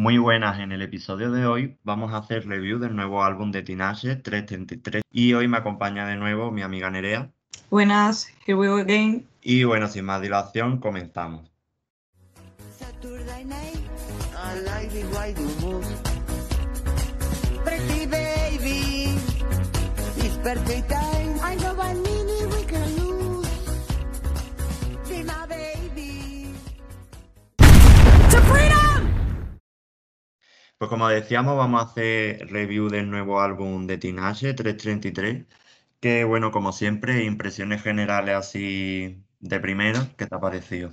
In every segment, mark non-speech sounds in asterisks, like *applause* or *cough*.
Muy buenas, en el episodio de hoy vamos a hacer review del nuevo álbum de Tinashe 333 y hoy me acompaña de nuevo mi amiga Nerea. Buenas, here we go again. Y bueno, sin más dilación, comenzamos. Saturday night, I like the way you move. Pretty baby, it's perfect Pues como decíamos, vamos a hacer review del nuevo álbum de Tinashe 333, que bueno, como siempre, impresiones generales así de primera, ¿qué te ha parecido?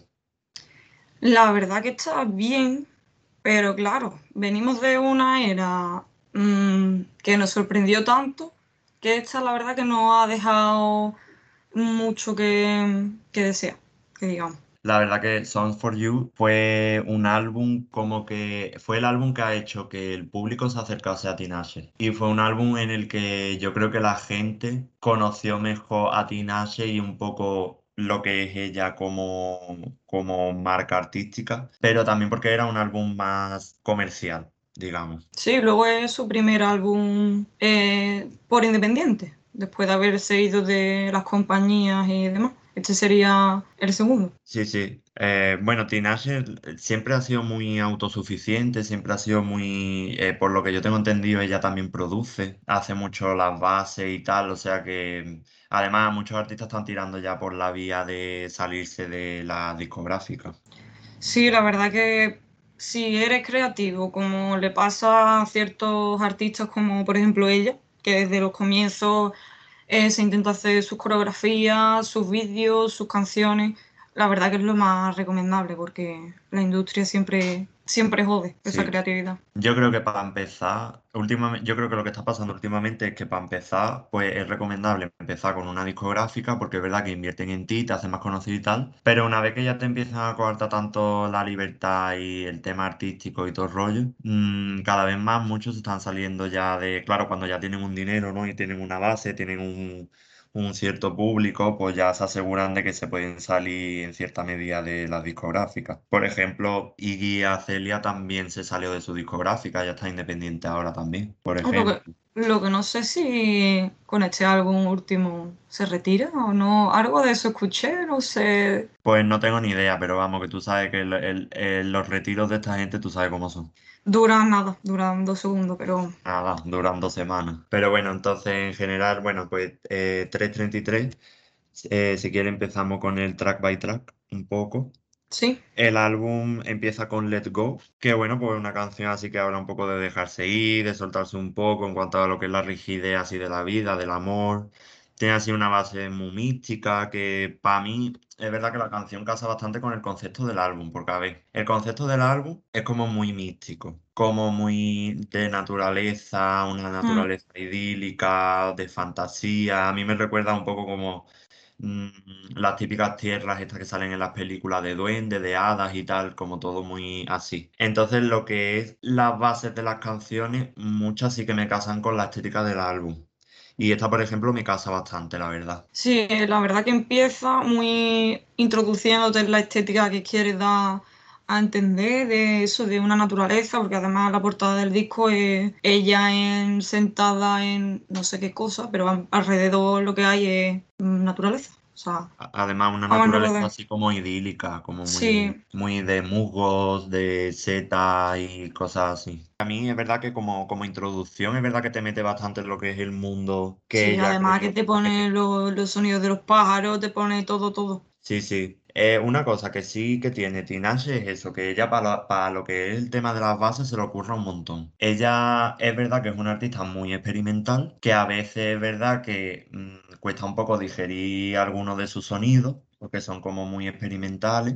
La verdad que está bien, pero claro, venimos de una era mm, que nos sorprendió tanto que esta la verdad que nos ha dejado mucho que, que desear, que digamos. La verdad que Songs for You fue un álbum como que fue el álbum que ha hecho que el público se acercase a Tinashe. Y fue un álbum en el que yo creo que la gente conoció mejor a Tinashe y un poco lo que es ella como, como marca artística, pero también porque era un álbum más comercial, digamos. Sí, luego es su primer álbum eh, por independiente, después de haberse ido de las compañías y demás. Este sería el segundo. Sí, sí. Eh, bueno, Tinashe siempre ha sido muy autosuficiente, siempre ha sido muy, eh, por lo que yo tengo entendido, ella también produce, hace mucho las bases y tal, o sea que además muchos artistas están tirando ya por la vía de salirse de la discográfica. Sí, la verdad que si eres creativo, como le pasa a ciertos artistas como por ejemplo ella, que desde los comienzos eh, se intenta hacer sus coreografías, sus vídeos, sus canciones, la verdad que es lo más recomendable porque la industria siempre, siempre jode esa Sí. creatividad. Yo creo que para empezar, últimamente, yo creo que lo que está pasando últimamente es que para empezar, pues es recomendable empezar con una discográfica, porque es verdad que invierten en ti, te hacen más conocido y tal, pero una vez que ya te empiezan a coartar tanto la libertad y el tema artístico y todo el rollo, mm, cada vez más muchos están saliendo ya de, claro, cuando ya tienen un dinero, ¿no? Y tienen una base, tienen un, un cierto público, pues ya se aseguran de que se pueden salir en cierta medida de las discográficas. Por ejemplo, Iggy Azalea también se salió de su discográfica, ya está independiente ahora también, por que, ejemplo. Lo que no sé si con este álbum último se retira o no, algo de eso escuché, no sé. Pues no tengo ni idea, pero vamos, que tú sabes que el- el- el- los retiros de esta gente, tú sabes cómo son. Duran nada, duran dos segundos, pero Nada, duran dos semanas. Pero bueno, entonces en general, bueno, pues eh, 333, eh, si quiere empezamos con el track by track un poco. Sí. El álbum empieza con Let Go, que bueno, pues una canción así que habla un poco de dejarse ir, de soltarse un poco en cuanto a lo que es la rigidez así de la vida, del amor. Tiene así una base muy mística que para mí es verdad que la canción casa bastante con el concepto del álbum, porque a ver, el concepto del álbum es como muy místico, como muy de naturaleza, una Mm, naturaleza idílica, de fantasía. A mí me recuerda un poco como las típicas tierras estas que salen en las películas de duendes, de hadas y tal, como todo muy así. Entonces lo que es las bases de las canciones, muchas sí que me casan con la estética del álbum. Y esta, por ejemplo, me casa bastante, la verdad. Sí, la verdad que empieza muy introduciéndote en la estética que quieres dar a entender de eso, de una naturaleza, porque además la portada del disco es ella en, sentada en no sé qué cosa, pero alrededor lo que hay es naturaleza. O sea, A- Además, una naturaleza así como idílica, como muy, Sí, muy de musgos, de setas y cosas así. A mí es verdad que como, como introducción es verdad que te mete bastante en lo que es el mundo que sí, además que te pone lo- los sonidos de los pájaros, te pone todo, todo. Sí, sí. Eh, una cosa que sí que tiene Tinashe es eso, que ella para, para lo que es el tema de las bases se le ocurra un montón. Ella es verdad que es una artista muy experimental, que a veces es verdad que mm, cuesta un poco digerir algunos de sus sonidos, porque son como muy experimentales,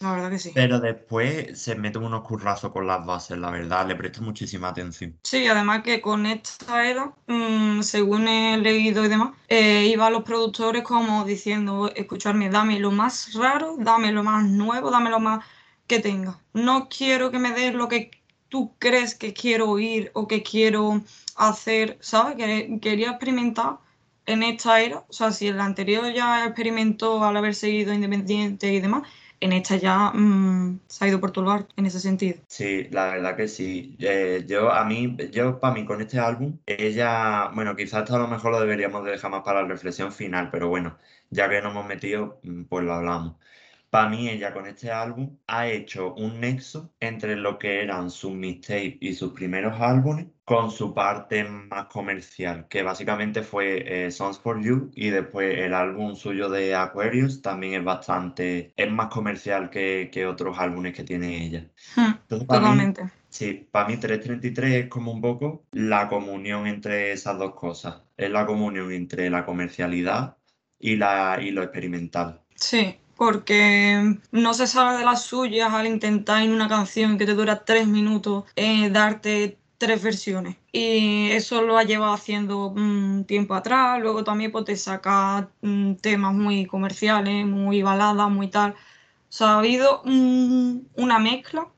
La verdad que sí. pero después se mete unos currazos con las bases, la verdad, le presta muchísima atención. Sí, además que con esta era, mm, según he leído y demás, eh, iba a los productores como diciendo, escucharme, dame lo más raro, dame lo más nuevo, dame lo más que tenga. No quiero que me des lo que tú crees que quiero oír o que quiero hacer, ¿sabes? Que- quería experimentar en esta era, o sea, si en la anterior ya experimentó al haber seguido independiente y demás, en esta ya mm, se ha ido por todo lo alto, en ese sentido. Sí, la verdad que sí. Eh, yo, a mí, yo, para mí, con este álbum, ella, bueno, quizás esto a lo mejor lo deberíamos de dejar más para la reflexión final, pero bueno, ya que nos hemos metido, mm, pues lo hablamos. Para mí, ella con este álbum ha hecho un nexo entre lo que eran sus mixtapes y sus primeros álbumes con su parte más comercial, que básicamente fue eh, Songs for You y después el álbum suyo de Aquarius también es bastante, es más comercial que, que otros álbumes que tiene ella. Hmm, Entonces, para mí, totalmente. Sí, para mí 333 es como un poco la comunión entre esas dos cosas. Es la comunión entre la comercialidad y, la, y lo experimental. Sí, porque no se sabe de las suyas al intentar en una canción que te dura tres minutos eh, darte tres versiones. Y eso lo ha llevado haciendo un tiempo atrás. Luego también pues, te saca mm, temas muy comerciales, muy baladas, muy tal. O sea, ha habido mm, una mezcla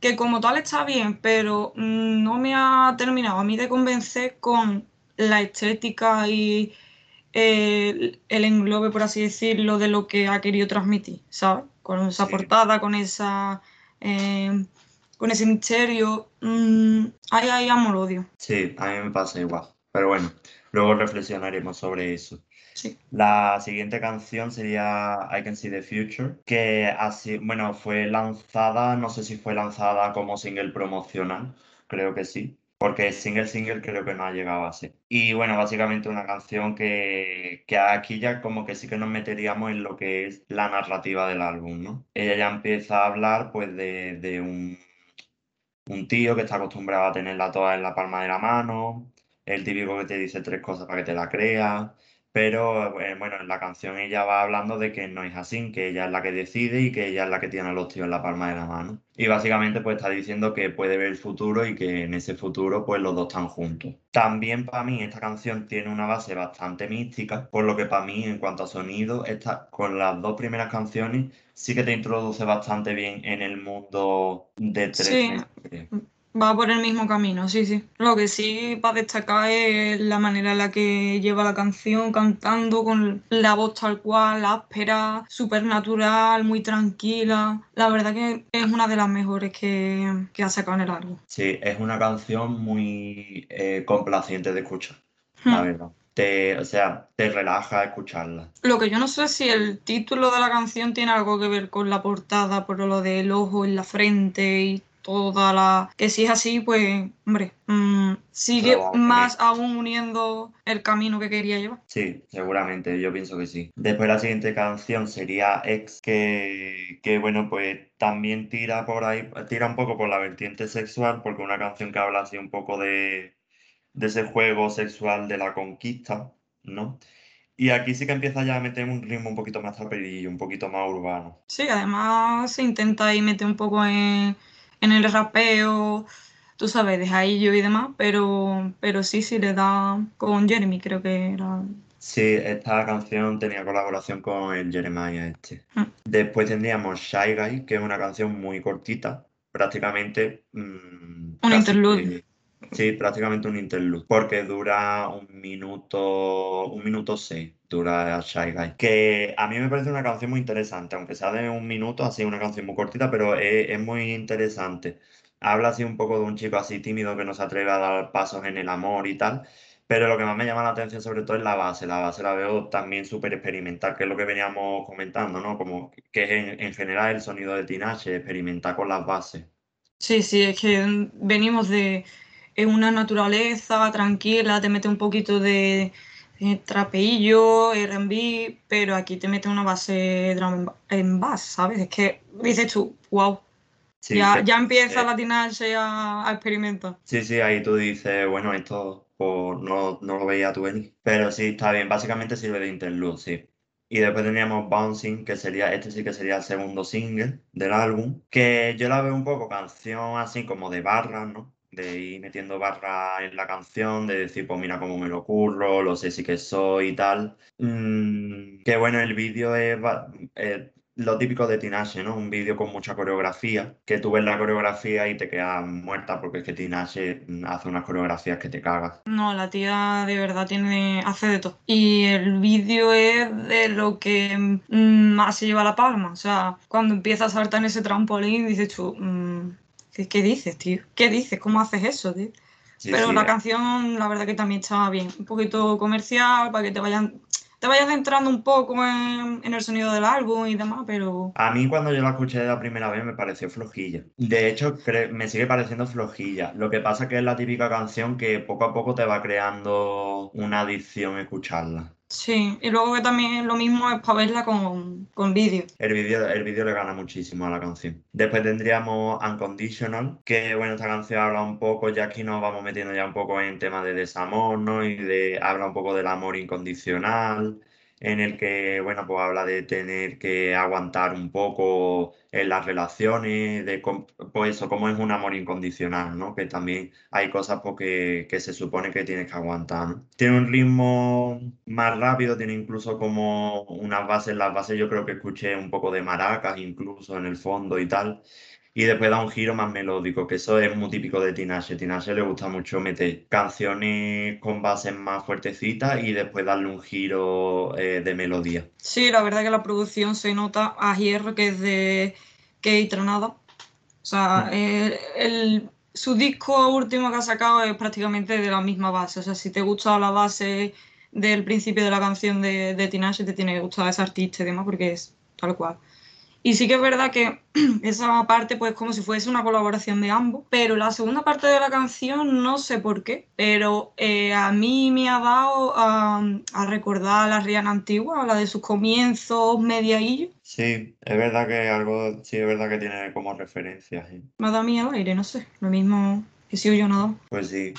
que como tal está bien, pero mm, no me ha terminado a mí de convencer con la estética y eh, el englobe, por así decirlo, de lo que ha querido transmitir, ¿sabes? Con esa Sí. portada, con esa eh, con ese misterio. mm, ahí, ahí amo-odio. Sí, a mí me pasa igual. Pero bueno, luego reflexionaremos sobre eso. Sí. La siguiente canción sería I Can See the Future, que así, bueno, fue lanzada, no sé si fue lanzada como single promocional, creo que sí, porque single single creo que no ha llegado a ser. Y bueno, básicamente una canción que, que aquí ya como que sí que nos meteríamos en lo que es la narrativa del álbum, ¿no? Ella ya empieza a hablar pues de, de un, un tío que está acostumbrado a tenerla toda en la palma de la mano, el típico que te dice tres cosas para que te la creas. Pero eh, bueno, en la canción ella va hablando de que no es así, que ella es la que decide y que ella es la que tiene a los tíos en la palma de la mano. Y básicamente pues está diciendo que puede ver el futuro y que en ese futuro pues los dos están juntos. También para mí esta canción tiene una base bastante mística, por lo que para mí en cuanto a sonido, esta, con las dos primeras canciones sí que te introduce bastante bien en el mundo de Sí. 333. Va por el mismo camino, sí, sí. Lo que sí para destacar es la manera en la que lleva la canción, cantando con la voz tal cual, áspera, súper natural, muy tranquila. La verdad que es una de las mejores que, que ha sacado en el álbum. Sí, es una canción muy eh, complaciente de escuchar, la Hmm. verdad. Te, o sea, te relaja escucharla. Lo que yo no sé si el título de la canción tiene algo que ver con la portada, por lo del ojo en la frente y toda la... Que si es así, pues, hombre, mm, sigue más aún uniendo el camino que quería llevar. Sí, seguramente, yo pienso que sí. Después la siguiente canción sería Ex, que, que bueno, pues también tira por ahí, tira un poco por la vertiente sexual, porque una canción que habla así un poco de, de ese juego sexual de la conquista, ¿no? Y aquí sí que empieza ya a meter un ritmo un poquito más traperillo, un poquito más urbano. Sí, además se intenta ahí meter un poco en, en el rapeo, tú sabes, de Jaillo y demás, pero, pero sí, sí le da con Jeremy, creo que era. Sí, esta canción tenía colaboración con el Jeremiah este. Mm. Después tendríamos Shy Guy, que es una canción muy cortita, prácticamente mm, Un que- sí, prácticamente un interlude, porque dura un minuto, un minuto seis, dura Shy Guy. Que a mí me parece una canción muy interesante, aunque sea de un minuto, así una canción muy cortita, pero es, muy interesante. Habla así un poco de un chico así tímido que no se atreve a dar pasos en el amor y tal. Pero lo que más me llama la atención sobre todo es la base. La base la veo también súper experimental, que es lo que veníamos comentando, ¿no? Como que es en, en general el sonido de Tinashe, experimentar con las bases. Sí, sí, es que venimos de una naturaleza tranquila, te mete un poquito de, de trapeillo, R&B, pero aquí te mete una base drum en bass, ¿sabes? Es que dices tú, wow, Sí, ya, que- ya empieza eh, la Tinashe a, a experimentar. sí, sí, ahí tú dices, bueno, esto pues, no, no lo veía tú venir. Pero sí, está bien, básicamente sirve de interlude, sí. Y después teníamos Bouncing, que sería, este sí que sería el segundo single del álbum, que yo la veo un poco canción así como de barras, ¿no? De ir metiendo barras en la canción, de decir, pues mira cómo me lo curro, lo sé sí que soy y tal. Mm, que bueno, el vídeo es, eh, lo típico de Tinashe, ¿no? Un vídeo con mucha coreografía, que tú ves la coreografía y te quedas muerta porque es que Tinashe mm, hace unas coreografías que te cagas. No, la tía de verdad tiene, hace de todo. Y el vídeo es de lo que mm, más se lleva la palma. O sea, cuando empieza a saltar en ese trampolín, dices tú, mm, ¿qué, qué dices, tío? ¿Qué dices? ¿Cómo haces eso, tío? Sí, Pero sí, la eh. canción, la verdad que también estaba bien. Un poquito comercial, para que te vayan, te vayas centrando un poco en, en el sonido del álbum y demás, pero A mí cuando yo la escuché la primera vez me pareció flojilla. De hecho, me sigue pareciendo flojilla. Lo que pasa que es la típica canción que poco a poco te va creando una adicción escucharla. Sí. Y luego que también lo mismo es para verla con, con vídeo. El vídeo el vídeo le gana muchísimo a la canción. Después tendríamos Unconditional, que bueno, esta canción habla un poco, ya aquí nos vamos metiendo ya un poco en temas de desamor, ¿no? Y de, habla un poco del amor incondicional, en el que, bueno, pues habla de tener que aguantar un poco en las relaciones, de pues eso, cómo es un amor incondicional, ¿no? Que también hay cosas pues, que, se supone que tienes que aguantar. Tiene un ritmo más rápido, tiene incluso como unas bases, las bases yo creo que escuché un poco de maracas incluso en el fondo y tal. Y después da un giro más melódico, que eso es muy típico de Tinashe. Tinashe le gusta mucho meter canciones con bases más fuertecitas y después darle un giro eh, de melodía. Sí, la verdad que la producción se nota a hierro que es de Tranada. O sea, Mm. el, el- su disco último que ha sacado es prácticamente de la misma base. O sea, si te gusta la base del principio de la canción de, de Tinashe, te tiene que gustar ese artista y demás, porque es tal cual. Y sí que es verdad que *clears throat* esa parte, pues, como si fuese una colaboración de ambos. Pero la segunda parte de la canción, no sé por qué, pero eh, a mí me ha dado a, a recordar a la Rihanna antigua, a la de sus comienzos, mediaillo. Sí, es verdad que algo, sí, es verdad que tiene como referencias. sí. Me ha dado a mí al aire, no sé. Lo mismo que si yo nada. Pues sí.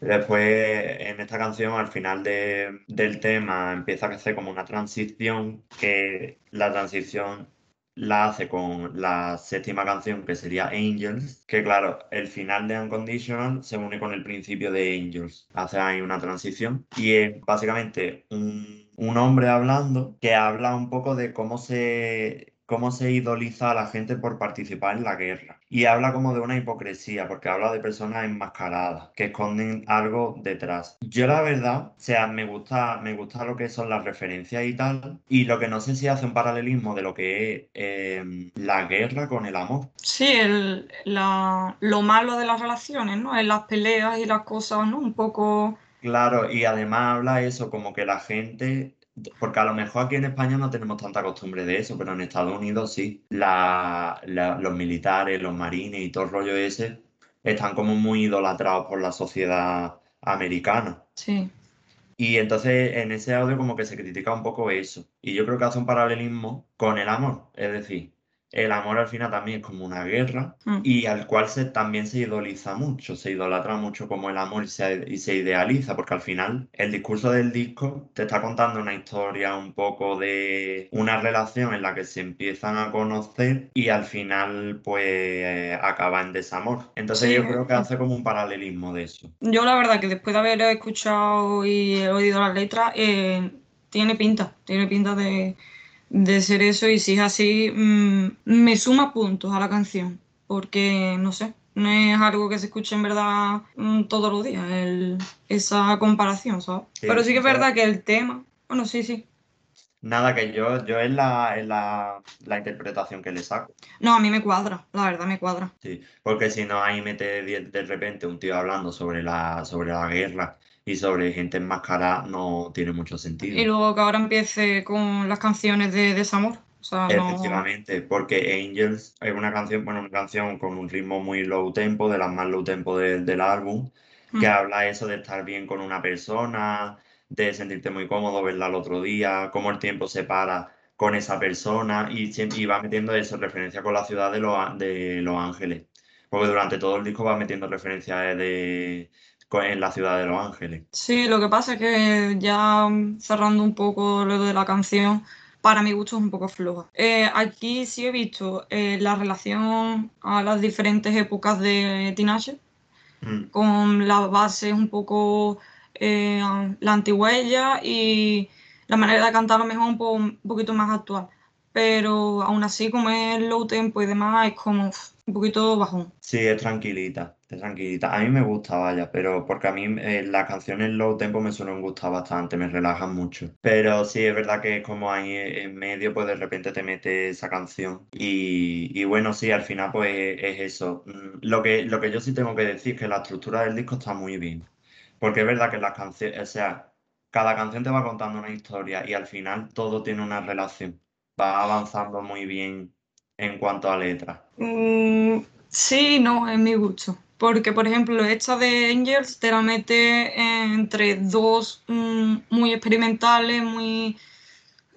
Después, en esta canción, al final de- del tema, empieza a hacer como una transición, que la transición la hace con la séptima canción, que sería Angels, que claro, el final de Unconditional se une con el principio de Angels. Hace ahí una transición. Y es básicamente un, un hombre hablando que habla un poco de cómo se cómo se idoliza a la gente por participar en la guerra. Y habla como de una hipocresía, porque habla de personas enmascaradas, que esconden algo detrás. Yo la verdad, o sea, me gusta, me gusta lo que son las referencias y tal, y lo que no sé si hace un paralelismo de lo que es eh, la guerra con el amor. Sí, el, la, lo malo de las relaciones, ¿no? En las peleas y las cosas, ¿no? Un poco... Claro, y además habla eso, como que la gente, porque a lo mejor aquí en España no tenemos tanta costumbre de eso, pero en Estados Unidos sí, la- la- los militares, los marines y todo el rollo ese están como muy idolatrados por la sociedad americana. Sí. Y entonces en ese audio como que se critica un poco eso. Y yo creo que hace un paralelismo con el amor. Es decir, el amor al final también es como una guerra Mm. y al cual se, también se idoliza mucho, se idolatra mucho como el amor y se, y se idealiza, porque al final el discurso del disco te está contando una historia un poco de una relación en la que se empiezan a conocer y al final pues eh, acaba en desamor. Entonces Sí. yo creo que hace como un paralelismo de eso. Yo la verdad que después de haber escuchado y oído las letras, eh, tiene pinta, tiene pinta de, de ser eso y si es así, mm, me suma puntos a la canción, porque no sé, no es algo que se escuche en verdad mm, todos los días, el- esa comparación, ¿sabes? Sí, Pero sí que es verdad que el tema, bueno, sí, sí. Nada, que yo, yo es la, es la, la interpretación que le saco. No, a mí me cuadra, la verdad me cuadra. Sí, porque si no, ahí mete de, de repente un tío hablando sobre la, sobre la guerra y sobre gente enmascarada, no tiene mucho sentido. Y luego que ahora empiece con las canciones de desamor, o sea, no... Efectivamente, porque Angels es una canción, bueno, una canción con un ritmo muy low tempo, de las más low tempo de- del álbum, que Mm. habla eso de estar bien con una persona, de sentirte muy cómodo, verla al otro día, cómo el tiempo se para con esa persona y, va metiendo eso, referencia con la ciudad de Los, Á- de Los Ángeles, porque durante todo el disco va metiendo referencias de, en la ciudad de Los Ángeles. Sí, lo que pasa es que ya mm, cerrando un poco lo de la canción, para mi gusto es un poco floja. Eh, aquí sí he visto eh, la relación a las diferentes épocas de Tinashe, Mm, con las bases un poco eh, la antigüella y la manera de cantar a lo mejor un, po- un poquito más actual. Pero aún así, como es low tempo y demás, es como un poquito bajón. Sí, es tranquilita, es tranquilita. A mí me gusta, vaya, pero porque a mí eh, las canciones low tempo me suelen gustar bastante, me relajan mucho. Pero sí, es verdad que es como ahí en medio, pues de repente te mete esa canción. Y, y bueno, sí, al final pues es eso. Mm, Lo que, lo que yo sí tengo que decir es que la estructura del disco está muy bien. Porque es verdad que las canciones, o sea, cada canción te va contando una historia y al final todo tiene una relación. Va avanzando muy bien en cuanto a letras. Mm, sí, no, es mi gusto. Porque, por ejemplo, esta de Angels te la mete entre dos mm, muy experimentales, muy...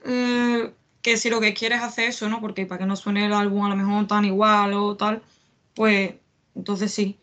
eh, que si lo que quieres hacer eso, ¿no? Porque para que no suene el álbum a lo mejor tan igual o tal, pues entonces sí.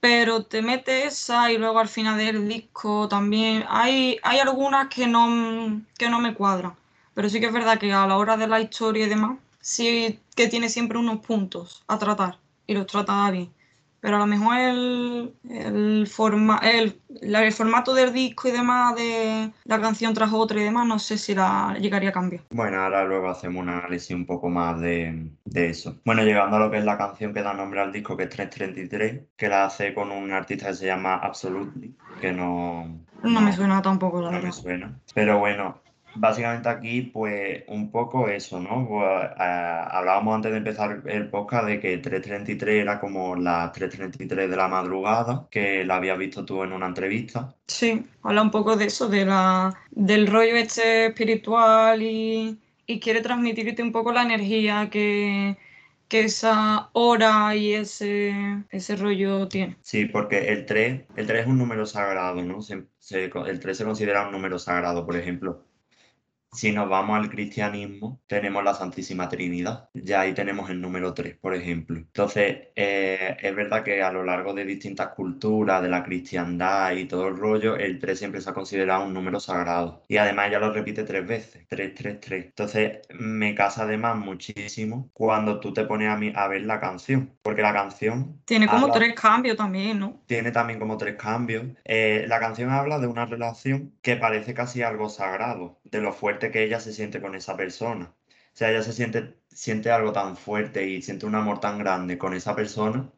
Pero te mete esa y luego al final del disco también hay, hay algunas que no, que no me cuadran. Pero sí que es verdad que a la hora de la historia y demás, sí que tiene siempre unos puntos a tratar y los trata bien. Pero a lo mejor el, el, forma, el, el formato del disco y demás, de la canción tras otra y demás, no sé si la llegaría a cambiar. Bueno, ahora luego hacemos un análisis un poco más de, de eso. Bueno, llegando a lo que es la canción que da nombre al disco, que es 333, que la hace con un artista que se llama Absolutely, que no, No me suena tampoco, la no me verdad. suena. Pero bueno, básicamente aquí, pues un poco eso, ¿no? Pues, hablábamos antes de empezar el podcast de que 333 era como las 333 de la madrugada, que la habías visto tú en una entrevista. Sí, habla un poco de eso, de la, del rollo este espiritual y, y quiere transmitirte un poco la energía que, que esa hora y ese, ese rollo tiene. Sí, porque el 3, el 3 es un número sagrado, ¿no? Se- se- el 3 se considera un número sagrado, por ejemplo. Si nos vamos al cristianismo, tenemos la Santísima Trinidad. Ya ahí tenemos el número 3, por ejemplo. Entonces, eh, es verdad que a lo largo de distintas culturas, de la cristiandad y todo el rollo, el 3 siempre se ha considerado un número sagrado. Y además ya lo repite tres veces, 3, 3, 3. Entonces, me casa además muchísimo cuando tú te pones a, mí, a ver la canción, porque la canción Tiene como habla- tres cambios también, ¿no? tiene también como tres cambios. Eh, la canción habla de una relación que parece casi algo sagrado, de lo fuerte que ella se siente con esa persona. O sea, ella se siente, siente algo tan fuerte y siente un amor tan grande con esa persona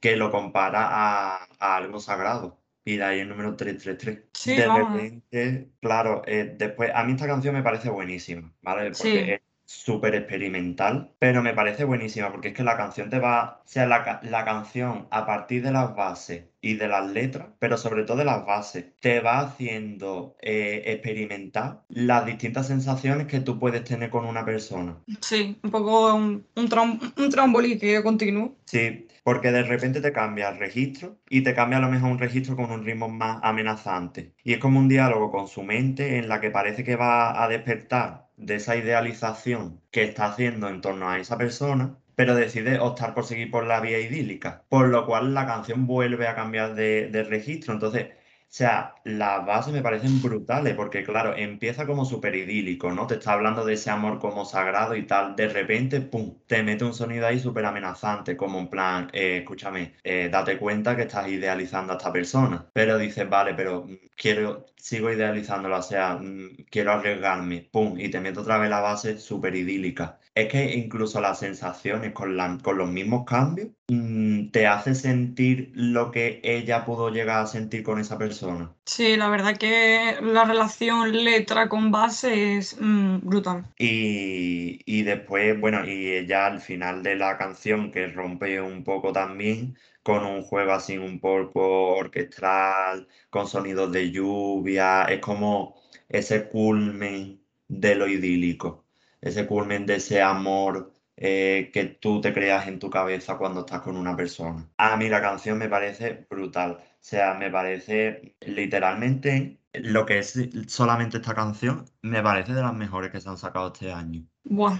que lo compara a, a algo sagrado. Y de ahí el número 333. Sí, de vamos. repente, claro, eh, después, a mí esta canción me parece buenísima, ¿vale? Porque Sí. es súper experimental, pero me parece buenísima porque es que la canción te va, o sea, la, la canción a partir de las bases y de las letras, pero sobre todo de las bases, te va haciendo eh, experimentar las distintas sensaciones que tú puedes tener con una persona. Sí, un poco un, un, tram- un trampolín que continúa. Sí, porque de repente te cambia el registro y te cambia a lo mejor un registro con un ritmo más amenazante. Y es como un diálogo con su mente en la que parece que va a despertar de esa idealización que está haciendo en torno a esa persona, pero decide optar por seguir por la vía idílica, por lo cual la canción vuelve a cambiar de, registro. Entonces, sea, las bases me parecen brutales porque, claro, empieza como súper idílico, ¿no? Te está hablando de ese amor como sagrado y tal. De repente, ¡pum!, te mete un sonido ahí súper amenazante, como en plan, eh, escúchame, eh, date cuenta que estás idealizando a esta persona. Pero dices, vale, pero mm, quiero, sigo idealizándola, o sea, mm, quiero arriesgarme, ¡pum!, y te meto otra vez la base súper idílica. Es que incluso las sensaciones con, la- con los mismos cambios mm, te hace sentir lo que ella pudo llegar a sentir con esa persona. Sí, la verdad que la relación letra con base es mm, brutal. Y, y después, bueno, y ya al final de la canción que rompe un poco también con un juego así un poco orquestral, con sonidos de lluvia, es como ese culmen de lo idílico, ese culmen de ese amor eh, que tú te creas en tu cabeza cuando estás con una persona. A mí la canción me parece brutal, o sea, me parece literalmente lo que es solamente esta canción, me parece de las mejores que se han sacado este año. Buah.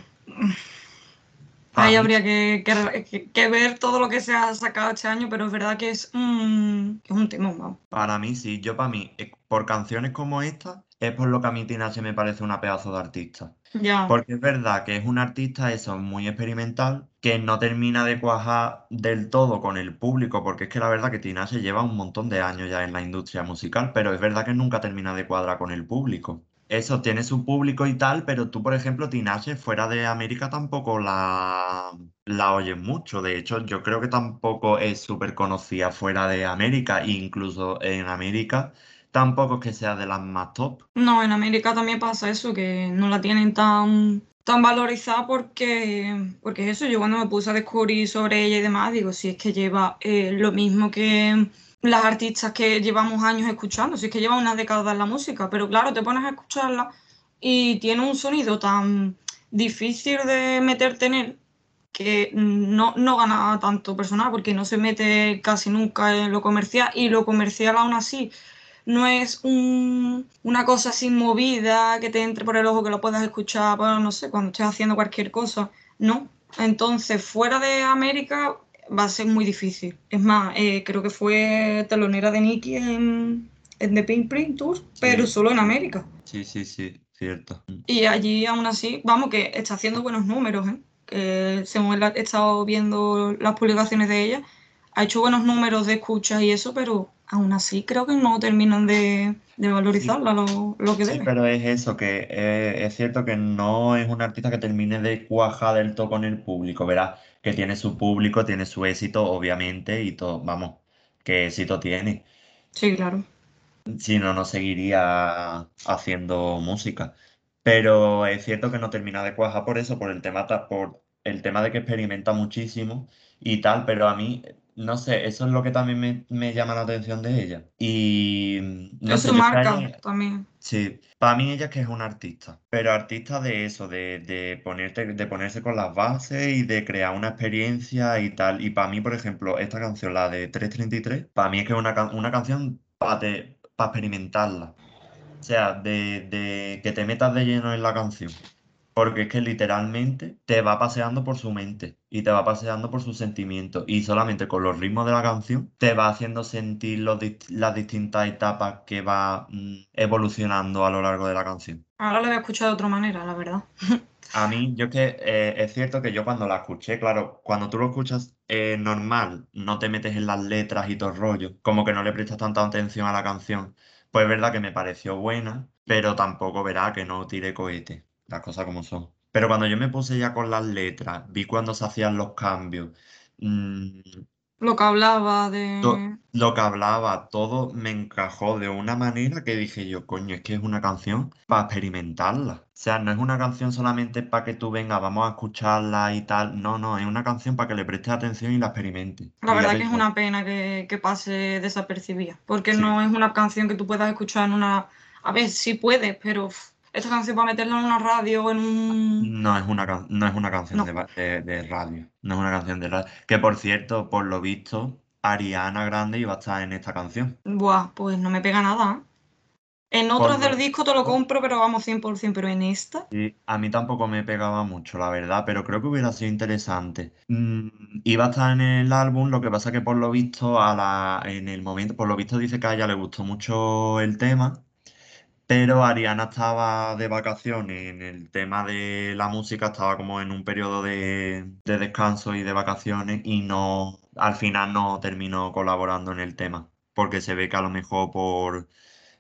Ahí habría que, que- ver todo lo que se ha sacado este año, pero es verdad que es, un es un temón, vamos. para mí sí, yo para mí, eh, por canciones como esta, es por lo que a mí Tina H me parece una pedazo de artista. Porque es verdad que es un artista eso, muy experimental, que no termina de cuajar del todo con el público, porque es que la verdad que Tina H lleva un montón de años ya en la industria musical, pero es verdad que nunca termina de cuadrar con el público. eso tiene su público y tal, pero tú, por ejemplo, Tinashe fuera de América tampoco la, la oyes mucho. De hecho, yo creo que tampoco es súper conocida fuera de América. Incluso en América tampoco es que sea de las más top. No, en América también pasa eso, que no la tienen tan, tan valorizada porque, porque eso, yo cuando me puse a descubrir sobre ella y demás, digo, si es que lleva eh, lo mismo que las artistas que llevamos años escuchando, si es que lleva una década en la música, pero claro, te pones a escucharla y tiene un sonido tan difícil de meterte en él que no, no gana tanto personal porque no se mete casi nunca en lo comercial y lo comercial aún así no es un- una cosa así movida que te entre por el ojo que lo puedas escuchar, bueno, no sé, cuando estés haciendo cualquier cosa, no. Entonces, fuera de América va a ser muy difícil. Es más, eh, creo que fue telonera de Nicki en, en The Pink Print Tour, pero Sí. solo en América. Sí, sí, sí, cierto. Y allí aún así, vamos, que está haciendo buenos números, ¿eh? Que según he estado viendo las publicaciones de ella, ha hecho buenos números de escuchas y eso, pero aún así creo que no terminan de, de valorizarla lo, lo que Sí, debe. pero es eso, que eh, es cierto que no es un artista que termine de cuajar del todo con el público, verás, que tiene su público, tiene su éxito, obviamente, y todo, vamos, qué éxito tiene. Sí, claro. Si no, no seguiría haciendo música. Pero es cierto que no termina de cuajar por eso, por el tema, por el tema de que experimenta muchísimo y tal, pero a mí, no sé, eso es lo que también me, me llama la atención de ella. Y mm, no Es sé, su marca ella- también. Sí, para mí ella es que es una artista, pero artista de eso, de, de ponerte, de ponerse con las bases y de crear una experiencia y tal. Y para mí, por ejemplo, esta canción, la de 333, para mí es que es una, una canción para experimentarla. O sea, de, de que te metas de lleno en la canción. Porque es que literalmente te va paseando por su mente y te va paseando por sus sentimientos. Y solamente con los ritmos de la canción te va haciendo sentir los dist- las distintas etapas que va mm, evolucionando a lo largo de la canción. Ahora la voy a escuchar de otra manera, la verdad. A mí, yo es que eh, es cierto que yo cuando la escuché, claro, cuando tú lo escuchas eh, normal, no te metes en las letras y todo el rollo, como que no le prestas tanta atención a la canción, pues es verdad que me pareció buena, pero tampoco verá que no tiré cohete, las cosas como son. Pero cuando yo me puse ya con las letras, vi cuando se hacían los cambios, mm, Lo que hablaba to- de... lo que hablaba, todo me encajó de una manera que dije yo, coño, es que es una canción para experimentarla. O sea, no es una canción solamente para que tú vengas, vamos a escucharla y tal. No, no, es una canción para que le prestes atención y la experimentes. La verdad que es una pena que, que pase desapercibida, porque sí, no es una canción que tú puedas escuchar en una... A ver, sí puedes, pero esta canción para meterla en una radio o en un... no es una, no es una canción de, No. va- de- de radio. No es una canción de radio. Que por cierto, por lo visto, Ariana Grande iba a estar en esta canción. Buah, pues no me pega nada. ¿eh? En otras del disco te lo compro, pero vamos 100%, pero en esta... Sí, a mí tampoco me pegaba mucho, la verdad, pero creo que hubiera sido interesante. Mm, iba a estar en el álbum, lo que pasa que por lo visto a la, en el momento, por lo visto dice que a ella le gustó mucho el tema, pero Ariana estaba de vacaciones en el tema de la música, estaba como en un periodo de, de descanso y de vacaciones y no, al final no terminó colaborando en el tema, porque se ve que a lo mejor por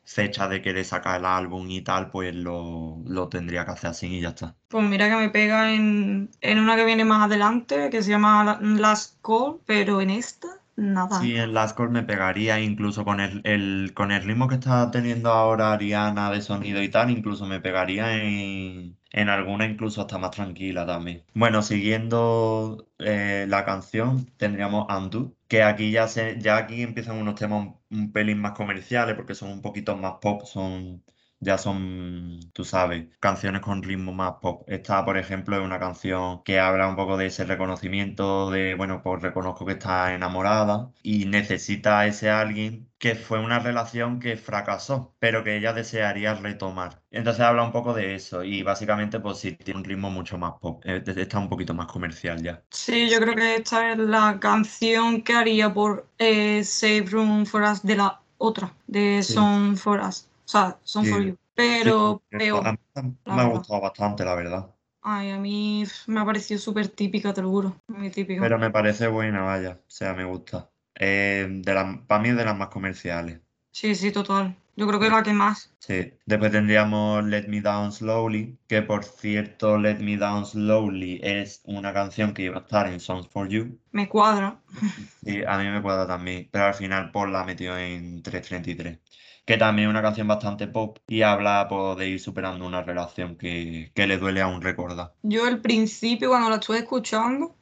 fecha de querer sacar el álbum y tal, pues lo, lo tendría que hacer así y ya está. Pues mira que me pega en, en una que viene más adelante, que se llama La- Last Call, pero en esta, nada. Sí, en Last Call me pegaría, incluso con el, el- con el ritmo que está teniendo ahora Ariana de sonido y tal, incluso me pegaría en, en alguna incluso hasta más tranquila también. Bueno, siguiendo eh, la canción, tendríamos Undo, que aquí ya se, ya aquí empiezan unos temas un, un pelín más comerciales, porque son un poquito más pop, son, ya son, tú sabes, canciones con ritmo más pop. Esta, por ejemplo, es una canción que habla un poco de ese reconocimiento de, bueno, pues reconozco que está enamorada y necesita a ese alguien que fue una relación que fracasó, pero que ella desearía retomar. Entonces habla un poco de eso y básicamente pues sí, tiene un ritmo mucho más pop. Eh, Está un poquito más comercial ya. Sí, yo creo que esta es la canción que haría por eh, Save Room for Us de la otra, de Sí. Song for Us. O sea, for Sí, You. sí, Pero sí, peor, a mí tam- la me ha gustado bastante, la verdad. Ay, a mí me ha parecido súper típica, te lo juro. Muy típica. Pero me parece buena, vaya. O sea, me gusta. Eh, de las, para mí es de las más comerciales. Sí, sí, total. Yo creo que es la que más. Sí. Después tendríamos Let Me Down Slowly, que por cierto, Let Me Down Slowly es una canción que iba a estar en Songs for You. Me cuadra. Y a mí me cuadra también, pero al final Paul la metió en 333. Que también es una canción bastante pop y habla pues, de ir superando una relación que, que le duele aún recordar. Yo al principio, cuando la estuve escuchando,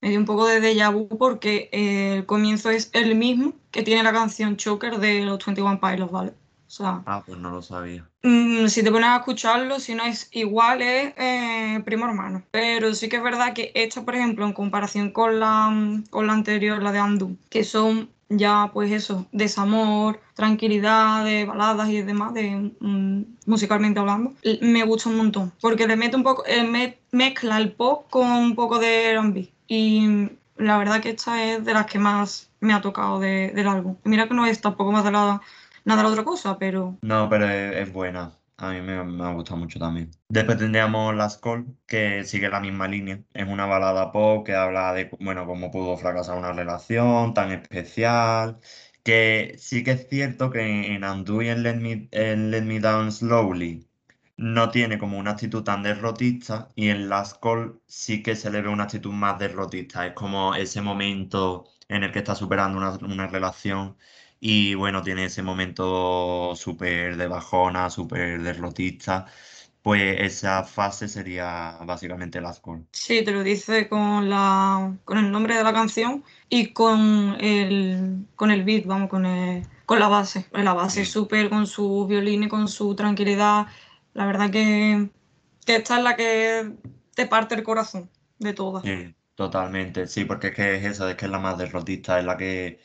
me dio un poco de déjà vu porque eh, el comienzo es el mismo que tiene la canción Choker de los 21 Pilots, ¿vale? O sea, Ah, pues no lo sabía. mm, si te pones a escucharlo, si no es igual, es eh, primo hermano. Pero sí que es verdad que esta, por ejemplo, en comparación con la, mm, con la anterior, la de Andu, que son ya, pues eso, desamor, tranquilidad, de baladas y demás, de, mm, musicalmente hablando, me gusta un montón. Porque le mete un poco, eh, me- mezcla el pop con un poco de R&B. Y la verdad que esta es de las que más me ha tocado de- del álbum. Mira que no es tampoco más de la, nada de la otra cosa, pero No, pero es buena. A mí me, ha gustado mucho también. Después tendríamos Last Call, que sigue la misma línea. Es una balada pop que habla de, bueno, cómo pudo fracasar una relación tan especial. Que sí que es cierto que en Undo y en Let Me, en Let Me Down Slowly no tiene como una actitud tan derrotista y en Last Call sí que se le ve una actitud más derrotista. Es como ese momento en el que está superando una relación y bueno, tiene ese momento súper de bajona, súper derrotista. Pues esa fase sería básicamente Last Call. sí, te lo dice con la, con el nombre de la canción y con el, con el beat, vamos, con, el- con la base. La base Sí. súper con su violín y con su tranquilidad. La verdad que, que esta es la que te parte el corazón de todas. Sí, totalmente. Sí, porque es que es eso, es que es la más derrotista, es la que,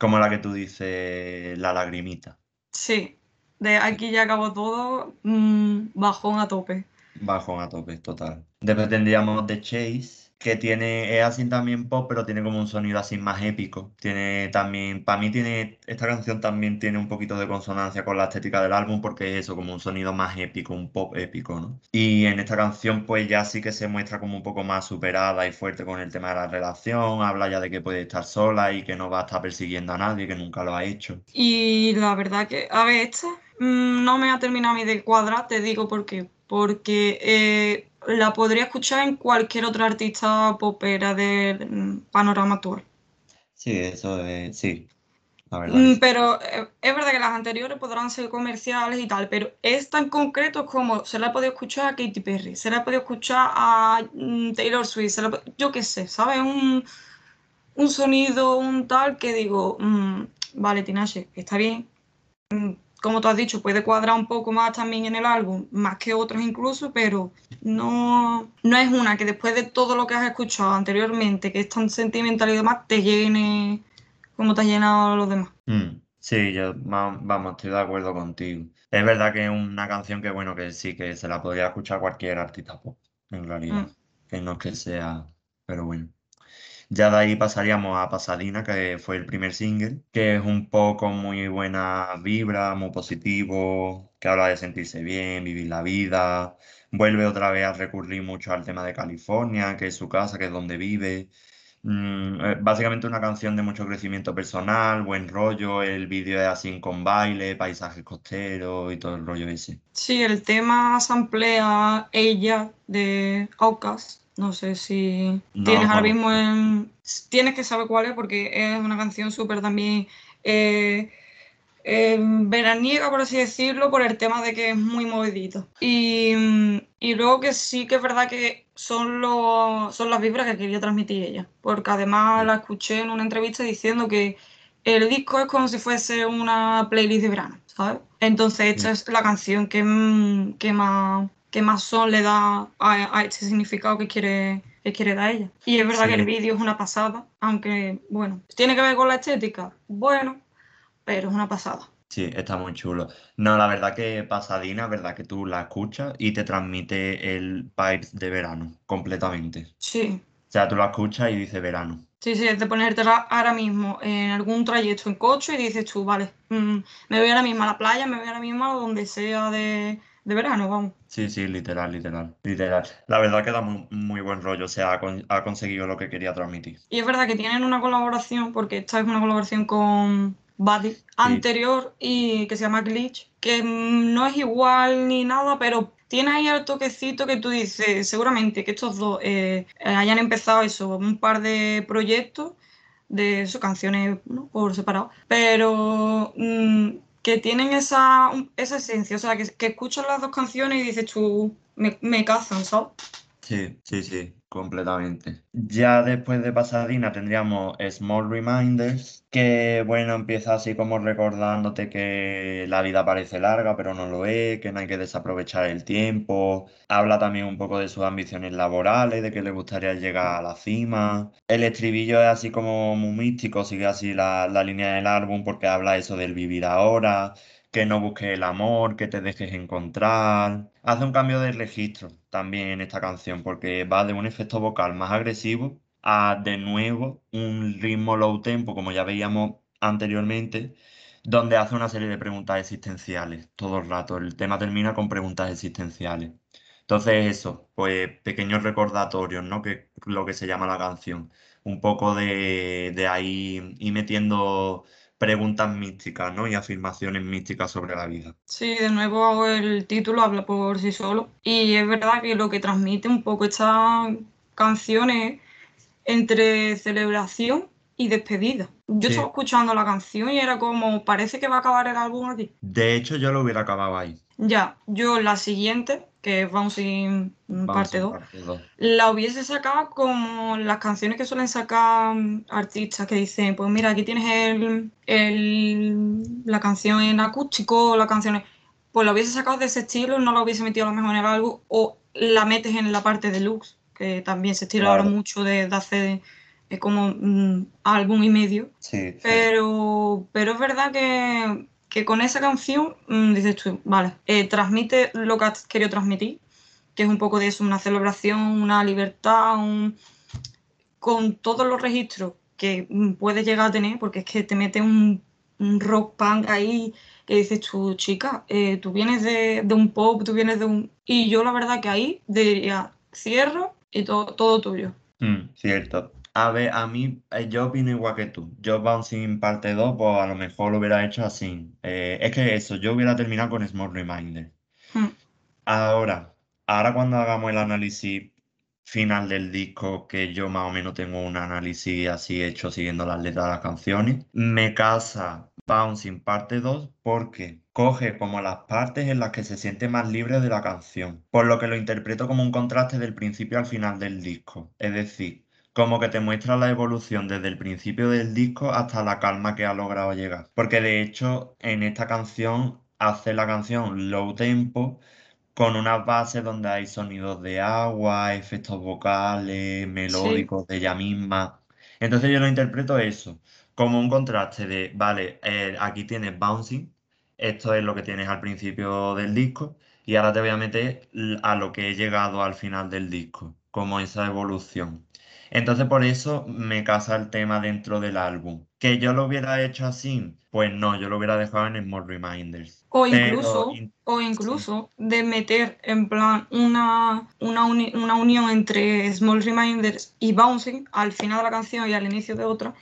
como la que tú dices, la lagrimita. Sí, de aquí ya acabó todo, mm, bajón a tope. Bajón a tope, total. Después tendríamos The Chase, que tiene, es así también pop, pero tiene como un sonido así más épico. Tiene también, para mí tiene, esta canción también tiene un poquito de consonancia con la estética del álbum, porque es eso, como un sonido más épico, un pop épico, ¿no? Y en esta canción, pues ya sí que se muestra como un poco más superada y fuerte con el tema de la relación, habla ya de que puede estar sola y que no va a estar persiguiendo a nadie, que nunca lo ha hecho. Y la verdad que, a ver, esta mm, no me ha terminado a mí de cuadrar, te digo por qué. Porque eh, la podría escuchar en cualquier otra artista popera del mm, panorama actual. Sí, eso es, sí, la verdad. Mm. Pero eh, es verdad que las anteriores podrán ser comerciales y tal, pero esta en concreto es como se la he podido escuchar a Katy Perry, se la he podido escuchar a mm, Taylor Swift, se la yo qué sé, ¿sabes? Un, un sonido, un tal que digo, mm, vale, Tinashe, está bien. Como tú has dicho, puede cuadrar un poco más también en el álbum, más que otros incluso, pero no, no es una que después de todo lo que has escuchado anteriormente, que es tan sentimental y demás, te llene como te ha llenado los demás. Mm, sí, yo va- vamos, estoy de acuerdo contigo. Es verdad que es una canción que, bueno, que sí, que se la podría escuchar cualquier artista pop, en realidad. Mm. Que no es que sea, pero bueno. Ya de ahí pasaríamos a Pasadena, que fue el primer single, que es un poco muy buena vibra, muy positivo, que habla de sentirse bien, vivir la vida. Vuelve otra vez a recurrir mucho al tema de California, que es su casa, que es donde vive. Mm, eh, básicamente una canción de mucho crecimiento personal, buen rollo, el vídeo es así con baile, paisajes costeros y todo el rollo ese. Sí, el tema samplea ella de Outkast. No sé si No tienes ahora mismo en... Tienes que saber cuál es porque es una canción súper también eh, eh, veraniega, por así decirlo, por el tema de que es muy movidito. Y, y luego que sí que es verdad que son, los, son las vibras que quería transmitir ella. Porque además la escuché en una entrevista diciendo que el disco es como si fuese una playlist de verano, ¿sabes? Entonces esta es la canción que, que más que más son le da a, a este significado que quiere, que quiere dar ella. Y es verdad que el vídeo es una pasada, aunque, bueno, ¿tiene que ver con la estética? Bueno, pero es una pasada. Sí, está muy chulo. No, la verdad que Pasadena, verdad que tú la escuchas y te transmite el vibes de verano completamente. Sí, O sea, tú la escuchas y dices verano. sí, sí, es de ponértela ahora mismo en algún trayecto en coche y dices tú, vale, mm, me voy ahora mismo a la playa, me voy ahora mismo a donde sea de, de verano, vamos. Sí, sí, literal, literal, literal. La verdad que da muy, muy buen rollo, o sea, ha, con- ha conseguido lo que quería transmitir. Y es verdad que tienen una colaboración, porque esta es una colaboración con Buddy anterior y que se llama Glitch, que no es igual ni nada, pero tiene ahí el toquecito que tú dices, seguramente que estos dos eh, hayan empezado eso, un par de proyectos de sus canciones ¿no? por separado, pero mm, que tienen esa, esa esencia, o sea, que, que escuchas las dos canciones y dices tú, me, me cazan, ¿sabes? Sí, sí, sí, completamente. Ya después de Pasadena tendríamos Small Reminders, que bueno, empieza así como recordándote que la vida parece larga, pero no lo es, que no hay que desaprovechar el tiempo. Habla también un poco de sus ambiciones laborales, de que le gustaría llegar a la cima. El estribillo es así como muy místico, sigue así la, la línea del álbum porque habla eso del vivir ahora que no busques el amor, que te dejes encontrar. Hace un cambio de registro también en esta canción, porque va de un efecto vocal más agresivo a de nuevo un ritmo low tempo, como ya veíamos anteriormente, donde hace una serie de preguntas existenciales todo el rato. El tema termina con preguntas existenciales. Entonces eso, pues pequeños recordatorios, ¿no? Que lo que se llama la canción. Un poco de, de ahí y metiendo preguntas místicas, ¿no? Y afirmaciones místicas sobre la vida. Sí, de nuevo el título habla por sí solo. Y es verdad que lo que transmite un poco estas canciones entre celebración y despedida. Yo Sí. estaba escuchando la canción y era como, parece que va a acabar el álbum aquí. De hecho, yo lo hubiera acabado ahí. Ya, yo la siguiente, que es Bouncing Vamos parte en 2, parte dos. la hubiese sacado como las canciones que suelen sacar artistas que dicen, pues mira, aquí tienes el, el- la canción en acústico, la canción en- Pues la hubiese sacado de ese estilo, no la hubiese metido a lo mejor en el álbum, o la metes en la parte deluxe, que también se estila ahora mucho de, de hacer como álbum y medio. Sí, sí. Pero, pero es verdad que, que con esa canción mm, dices tú, vale, eh, transmite lo que has querido transmitir, que es un poco de eso, una celebración, una libertad, un- con todos los registros que mm, puedes llegar a tener, porque es que te mete un, un rock punk ahí que dices tú, chica, eh, tú vienes de, de un pop, tú vienes de un... Y yo la verdad que ahí diría, cierro y todo, todo tuyo. Mm, cierto. A ver, a mí, eh, yo opino igual que tú. Yo Bouncing parte 2, pues a lo mejor lo hubiera hecho así. Eh, es que eso, yo hubiera terminado con Small Reminder. Mm. Ahora, ahora cuando hagamos el análisis final del disco, que yo más o menos tengo un análisis así hecho siguiendo las letras de las canciones, me casa Bouncing parte 2 porque coge como las partes en las que se siente más libre de la canción, por lo que lo interpreto como un contraste del principio al final del disco. Es decir, como que te muestra la evolución desde el principio del disco hasta la calma que ha logrado llegar. Porque de hecho, en esta canción hace la canción low tempo con unas bases donde hay sonidos de agua, efectos vocales, melódicos de ella misma. Entonces yo lo interpreto eso, como un contraste de, vale, eh, aquí tienes bouncing, esto es lo que tienes al principio del disco, y ahora te voy a meter a lo que he llegado al final del disco, como esa evolución. Entonces por eso me casa el tema dentro del álbum. ¿Que yo lo hubiera hecho así? Pues no, yo lo hubiera dejado en Small Reminders. O incluso, in- o incluso de meter en plan una, una, uni- una unión entre Small Reminders y Bouncing al final de la canción y al inicio de otra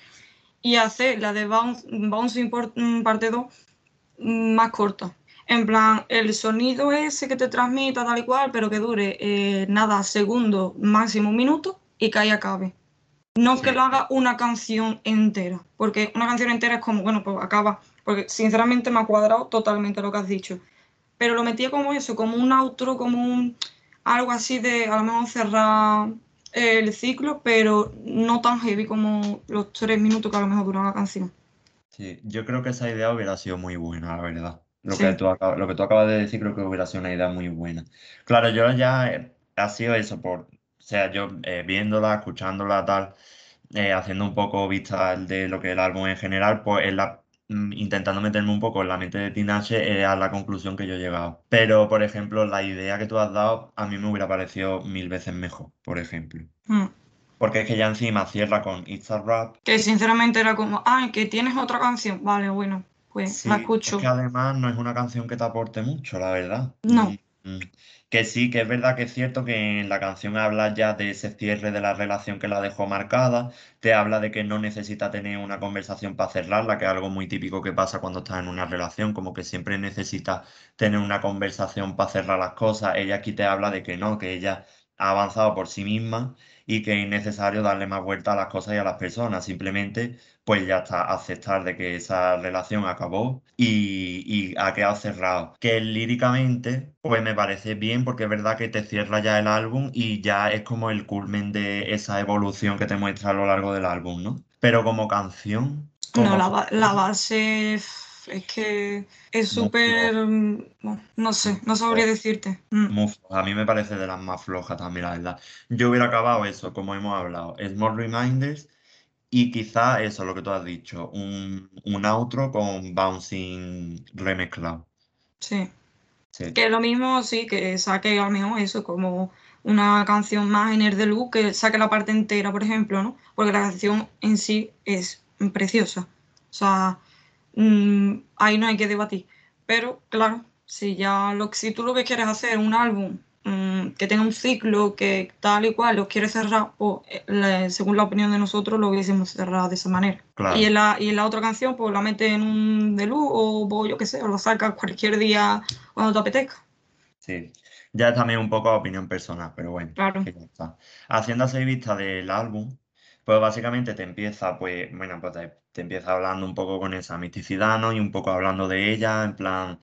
y hacer la de Bounce- Bouncing por, mm, parte 2 mm, más corta. En plan, el sonido ese que te transmita tal y cual, pero que dure eh, nada, segundos, máximo un minuto y que ahí acabe. No que lo haga una canción entera, porque una canción entera es como, bueno, pues acaba, porque sinceramente me ha cuadrado totalmente lo que has dicho. Pero lo metía como eso, como un outro, como un algo así de a lo mejor cerrar el ciclo, pero no tan heavy como los tres minutos que a lo mejor dura la canción. Sí, yo creo que esa idea hubiera sido muy buena, la verdad. Lo Sí. que tú acabas, lo que tú acabas de decir creo que hubiera sido una idea muy buena. Claro, yo ya eh, ha sido eso, por, sea, yo eh, viéndola, escuchándola, tal, eh, haciendo un poco vista de lo que es el álbum en general, pues la, mm, intentando meterme un poco en la mente de Tinashe es a la conclusión que yo he llegado. Pero, por ejemplo, la idea que tú has dado a mí me hubiera parecido mil veces mejor, por ejemplo. Mm. Porque es que ya encima cierra con It's a Rap. Que sinceramente era como, ah, que tienes otra canción. Vale, bueno, pues Sí, la es escucho. que además no es una canción que te aporte mucho, la verdad. No. Mm, Mm, Que sí, que es verdad que es cierto que en la canción habla ya de ese cierre de la relación que la dejó marcada, te habla de que no necesita tener una conversación para cerrarla, que es algo muy típico que pasa cuando estás en una relación, como que siempre necesita tener una conversación para cerrar las cosas. Ella aquí te habla de que no, que ella ha avanzado por sí misma y que es necesario darle más vuelta a las cosas y a las personas. Simplemente, pues ya está, aceptar de que esa relación acabó y, y ha quedado cerrado. Que líricamente, pues me parece bien porque es verdad que te cierra ya el álbum y ya es como el culmen de esa evolución que te muestra a lo largo del álbum, ¿no? Pero como canción, No, la, la base es que es súper... mm, bueno, no sé, no sabría decirte. Mm, Muy floja. A mí me parece de las más flojas también, la verdad. Yo hubiera acabado eso, como hemos hablado, Small Reminders y quizá eso, lo que tú has dicho, un, un outro con Bouncing remezclado. sí. Sí, Que lo mismo, sí, que saque al menos eso, como una canción más en el de luz, que saque la parte entera, por ejemplo, ¿no? Porque la canción en sí es preciosa. O sea, mm, ahí no hay que debatir. Pero, claro, si ya lo, si tú lo que quieres hacer es un álbum mm, que tenga un ciclo, que tal y cual lo quieres cerrar, pues, eh, le- según la opinión de nosotros, lo hubiésemos cerrado de esa manera. claro. Y en la, y en la otra canción, pues la metes en un de luz o pues, yo qué sé, o lo sacas cualquier día cuando te apetezca. Sí, ya es también un poco opinión personal, pero bueno, Claro. que ya está. Haciendo así vista del álbum, pues básicamente te empieza, pues, bueno, pues te, te empieza hablando un poco con esa misticidad, ¿no? Y un poco hablando de ella, en plan,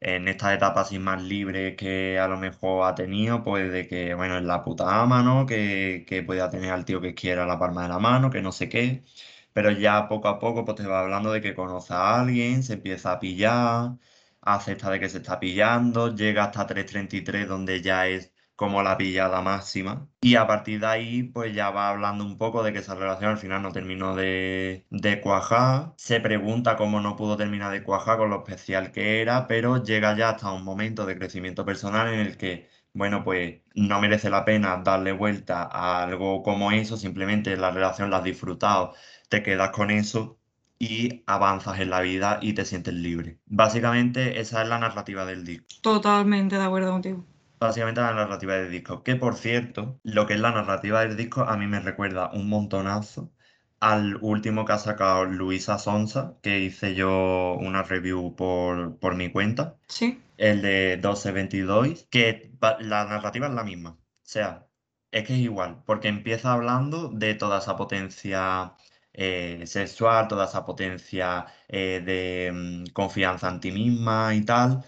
en esta etapa así más libre que a lo mejor ha tenido, pues de que, bueno, es la puta ama, ¿no? Que, que pueda tener al tío que quiera la palma de la mano, que no sé qué. Pero ya poco a poco, pues te va hablando de que conoce a alguien, se empieza a pillar acepta de que se está pillando, llega hasta 3.33 donde ya es como la pillada máxima y a partir de ahí pues ya va hablando un poco de que esa relación al final no terminó de, de cuajar, se pregunta cómo no pudo terminar de cuajar con lo especial que era, pero llega ya hasta un momento de crecimiento personal en el que bueno, pues no merece la pena darle vuelta a algo como eso, simplemente la relación la has disfrutado, te quedas con eso y avanzas en la vida y te sientes libre. Básicamente esa es la narrativa del disco. Totalmente de acuerdo contigo. Básicamente la narrativa del disco. Que por cierto, lo que es la narrativa del disco a mí me recuerda un montonazo al último que ha sacado Luisa Sonsa, que hice yo una review por, por mi cuenta, Sí, el de 1222, que la narrativa es la misma. O sea, es que es igual, porque empieza hablando de toda esa potencia eh, sexual, toda esa potencia eh, de mm, confianza en ti misma y tal,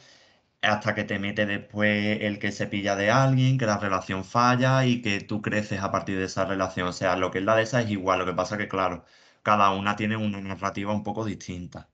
hasta que te mete después el que se pilla de alguien, que la relación falla y que tú creces a partir de esa relación. O sea, lo que es la de esa es igual, lo que pasa que, claro, cada una tiene una narrativa un poco distinta.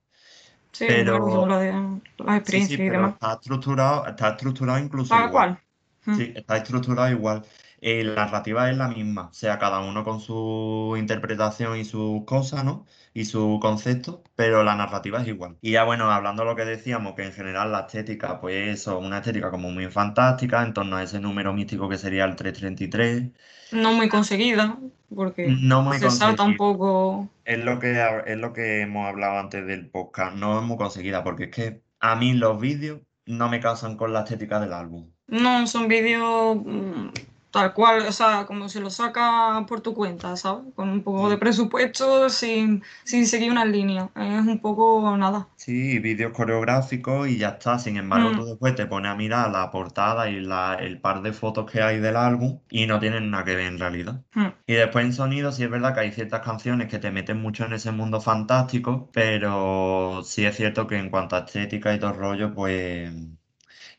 sí, Pero- la de las Sí, sí, pero está estructurado, está estructurado incluso Tal igual. cual. Mm. Sí, está estructurado igual. Eh, la narrativa es la misma, o sea, cada uno con su interpretación y sus cosas, ¿no? Y su concepto, pero la narrativa es igual. Y ya bueno, hablando de lo que decíamos, que en general la estética, pues eso, una estética como muy fantástica, en torno a ese número místico que sería el 333. No muy conseguida, porque No muy se salta un conseguida. poco. Es lo que, es lo que hemos hablado antes del podcast, no es muy conseguida, porque es que a mí los vídeos no me casan con la estética del álbum. No, son vídeos mm, tal cual, o sea, como si lo sacas por tu cuenta, ¿sabes? Con un poco de presupuesto, sin, sin seguir unas líneas. Es un poco nada. Sí, vídeos coreográficos y ya está. Sin embargo, Mm. tú después te pones a mirar la portada y la- el par de fotos que hay del álbum y no tienen nada que ver en realidad. Mm. Y después en sonido sí es verdad que hay ciertas canciones que te meten mucho en ese mundo fantástico, pero sí es cierto que en cuanto a estética y todo rollo, pues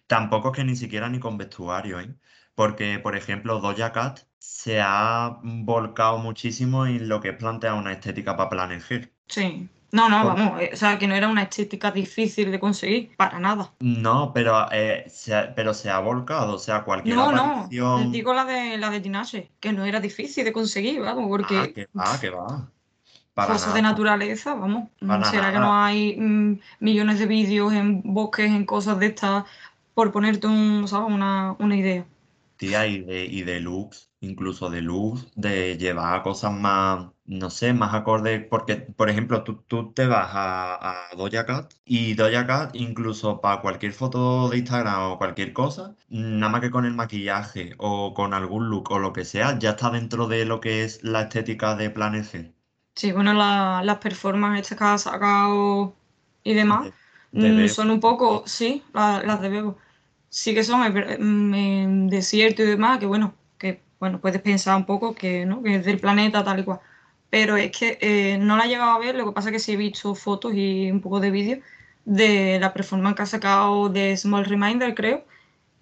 tampoco es que ni siquiera ni con vestuario, ¿eh? Porque, por ejemplo, Doja Cat se ha volcado muchísimo en lo que es plantear una estética para Planet Her. Sí. No, no, vamos, eh, o sea, que no era una estética difícil de conseguir, para nada. No, pero, eh, se ha, pero se ha volcado, o sea, cualquier No, no, aparición... digo la de la de Tinashe, que no era difícil de conseguir, vamos, Ah, porque que va, que va. Para cosas de naturaleza, vamos. mm, Para ¿Será que no hay mm, millones de vídeos en bosques, en cosas de estas, por ponerte un, ¿sabes? Una, una idea? Tía, y de, y de looks, incluso de looks, de llevar cosas más, no sé, más acorde, porque, por ejemplo, tú, tú te vas a, a Doja Cat y Doja Cat, incluso para cualquier foto de Instagram o cualquier cosa, nada más que con el maquillaje o con algún look o lo que sea, ya está dentro de lo que es la estética de Planet C. Sí, bueno, la- las performances estas que ha sacado y demás De- de mm, son un poco, sí, la- las de Bebo. Sí que son en, mm, en desierto y demás, que bueno, que bueno, puedes pensar un poco que, ¿no? que es del planeta tal y cual. Pero es que eh, no la he llegado a ver, lo que pasa es que sí he visto fotos y un poco de vídeos de la performance que ha sacado de Small Reminder, creo.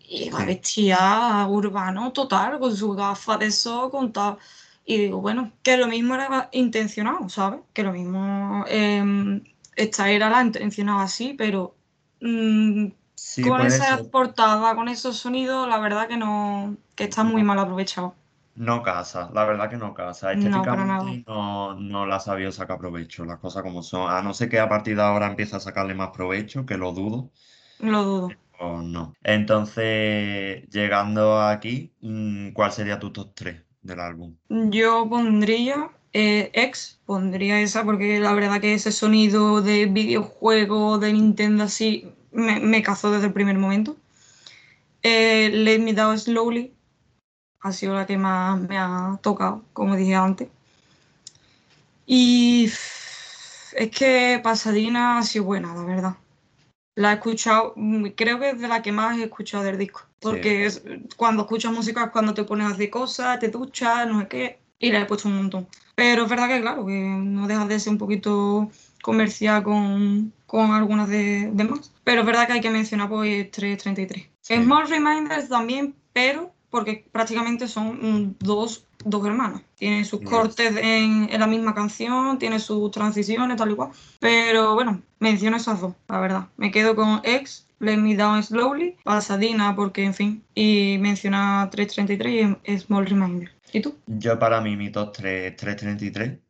Y va vestida urbano total, con su gafa de sol, con tal. Y digo, bueno, que lo mismo era intencionado, ¿sabes? Que lo mismo eh, esta era la intencionada así, pero mm, Sí, con esa ser. portada, con esos sonidos, la verdad que no, que está muy No. mal aprovechado. No casa, la verdad que no casa. No, para nada. Estéticamente no, no la ha sabido sacar provecho, las cosas como son. A no ser que a partir de ahora empiece a sacarle más provecho, que lo dudo, Lo dudo. o no. Entonces, llegando aquí, mm, ¿cuál sería tu top 3 del álbum? Yo pondría eh, X, pondría esa porque la verdad que ese sonido de videojuego de Nintendo así me, me cazó desde el primer momento. Eh, Let Me Down Slowly ha sido la que más me ha tocado, como dije antes. Y es que Pasadena ha sido buena, la verdad. La he escuchado, mm, creo que es de la que más he escuchado del disco. Porque es- cuando escuchas música es cuando te pones a hacer cosas, te duchas, no sé qué, y la he puesto un montón. Pero es verdad que, claro, que no deja de ser un poquito comercial con, con algunas de, de más. Pero es verdad que hay que mencionar pues 333. Sí. Small Reminders también, pero porque prácticamente son dos, dos hermanos. Tienen sus Yes. cortes en, en la misma canción, tiene sus transiciones, tal y cual. Pero bueno, menciono esas dos, la verdad. Me quedo con X, Let Me Down Slowly, Pasadena, porque en fin, y menciona 333 y Small Reminder. ¿Y tú? Yo para mí mi top 3 es 333,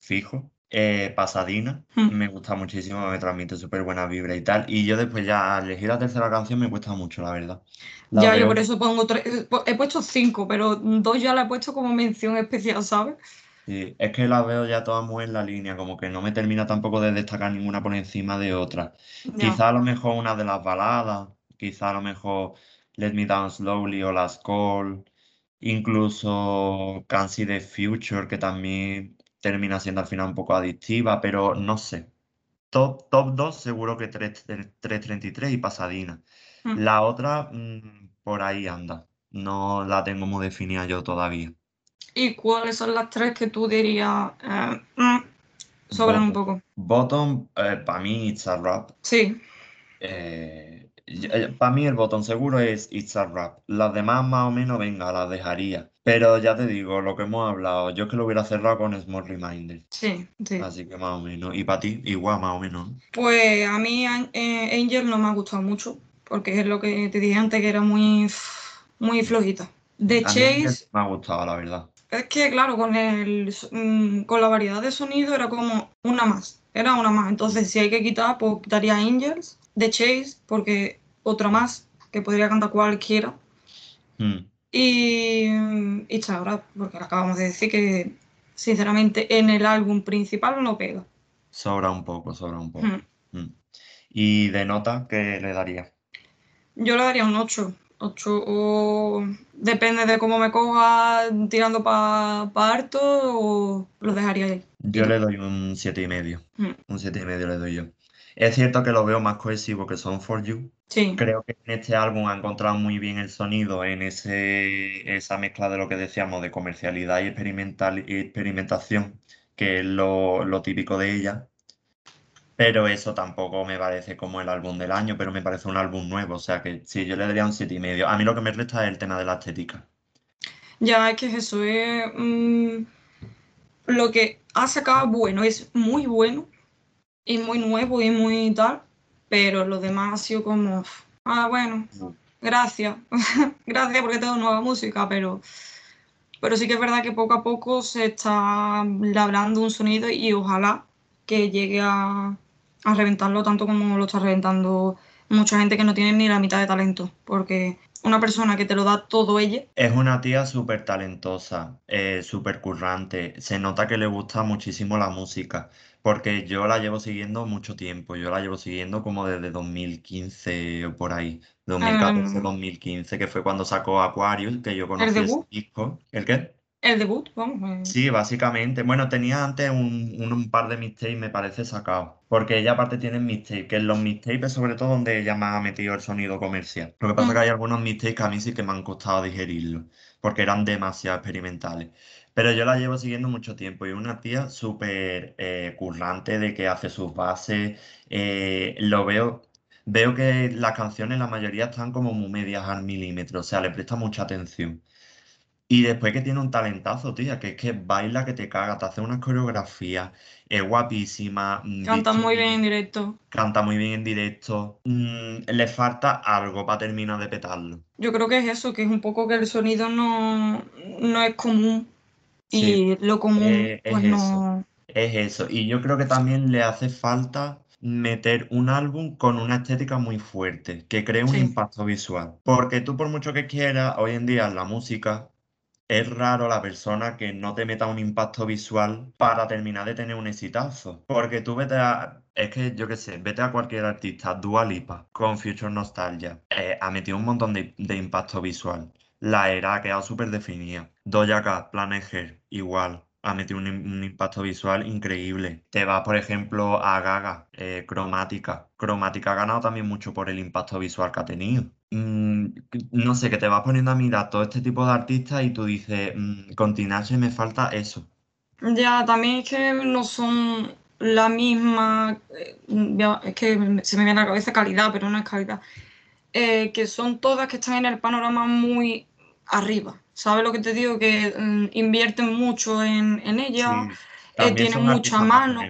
fijo. Eh, Pasadena, Hmm. me gusta muchísimo, me transmite súper buena vibra y tal. Y yo después ya elegir la tercera canción me cuesta mucho, la verdad. La ya, yo por eso pongo tres, he puesto cinco, pero dos ya la he puesto como mención especial, ¿sabes? Sí, es que las veo ya todas muy en la línea, como que no me termina tampoco de destacar ninguna por encima de otra. Quizá a lo mejor una de las baladas, quizá a lo mejor Let Me Down Slowly o Last Call, incluso Can't See the Future, que también termina siendo al final un poco adictiva, pero no sé. Top, top 2 seguro que 3, 333 y Pasadena. Mm. La otra mm, por ahí anda, no la tengo muy definida yo todavía. ¿Y cuáles son las tres que tú dirías eh, mm, sobran un poco? Bottom, para mí, It's a Rap. Sí, para mí el botón seguro es It's a Rap. Las demás más o menos, venga, las dejaría. Pero ya te digo, lo que hemos hablado, yo es que lo hubiera cerrado con Small Reminder. sí, sí. Así que más o menos. Y para ti, igual más o menos. ¿no? Pues a mí eh, Angel no me ha gustado mucho, porque es lo que te dije antes, que era muy, muy flojita. Mí Chase, me ha gustado, la verdad. es que claro, con, el, mm, con la variedad de sonido era como una más, era una más. Entonces si hay que quitar, pues quitaría Angels, The Chase, porque otra más, que podría cantar cualquiera. Mm, Y, y Chabra, porque acabamos de decir que sinceramente en el álbum principal no pega. Sobra un poco, sobra un poco. Mm. Mm. Y de nota, ¿qué le daría? Yo le daría un 8. 8 o depende de cómo me coja tirando para harto o lo dejaría ahí. Yo le doy un siete y medio. Mm. Un siete y medio le doy yo. Es cierto que lo veo más cohesivo que Son for You. Sí, Creo que en este álbum ha encontrado muy bien el sonido en ese, esa mezcla de lo que decíamos de comercialidad y, experimental, y experimentación, que es lo, lo típico de ella. Pero eso tampoco me parece como el álbum del año, pero me parece un álbum nuevo. O sea que sí, yo le daría un siete y medio. A mí lo que me resta es el tema de la estética. ya es que eso es mm, lo que ha sacado bueno, es muy bueno y muy nuevo y muy tal, pero lo demás ha sido como, ah, bueno, gracias, *laughs* gracias porque tengo nueva música, pero, pero sí que es verdad que poco a poco se está labrando un sonido y ojalá que llegue a, a reventarlo tanto como lo está reventando mucha gente que no tiene ni la mitad de talento, porque una persona que te lo da todo ella. Es una tía súper talentosa, eh, súper currante. Se nota que le gusta muchísimo la música, porque yo la llevo siguiendo mucho tiempo. Yo la llevo siguiendo como desde 2015 o por ahí. 2014, Em, 2015, que fue cuando sacó Aquarius, que yo conocí ese debut? disco. ¿El qué? El debut, vamos. eh, Sí, básicamente. Bueno, tenía antes un, un- un par de mixtapes, me parece, sacados. Porque ella aparte tiene mixtapes, que en los mixtapes es sobre todo donde ella más ha metido el sonido comercial. Lo que pasa es que Mm. hay algunos mixtapes que a mí sí que me han costado digerirlos, porque eran demasiado experimentales. Pero yo la llevo siguiendo mucho tiempo y es una tía súper eh, currante de que hace sus bases. eh, lo veo, veo que las canciones, la mayoría están como muy medias al milímetro, o sea, le presta mucha atención. Y después que tiene un talentazo, tía, que es que baila que te caga, te hace unas coreografías, es guapísima, mm, Canta dicho muy bien en directo. canta muy bien en directo, mm, le falta algo para terminar de petarlo. Yo creo que es eso, que es un poco que el sonido no, no es común Sí, y lo común eh, es pues eso, no... es eso. Y yo creo que también le hace falta meter un álbum con una estética muy fuerte, que cree un Sí, impacto visual. Porque tú por mucho que quieras, hoy en día en la música Es raro la persona que no te meta un impacto visual para terminar de tener un exitazo. Porque tú vete a. Es que yo qué sé, vete a cualquier artista, Dua Lipa, con Future Nostalgia. eh, ha metido un montón de, de impacto visual. La era ha quedado súper definida. Doja Cat, igual. Ha metido un, im- un impacto visual increíble. Te vas, por ejemplo, a Gaga, eh, Cromática. Cromática ha ganado también mucho por el impacto visual que ha tenido. Mm, no sé, que te vas poniendo a mirar todo este tipo de artistas y tú dices, mm, me falta eso. Ya, también es que no son la misma, eh, ya, es que se me viene a la cabeza calidad, pero no es calidad, Eh, que son todas que están en el panorama muy arriba. ¿Sabes lo que te digo? Que mm, invierten mucho en, en ella, Sí, eh, tienen mucha mano,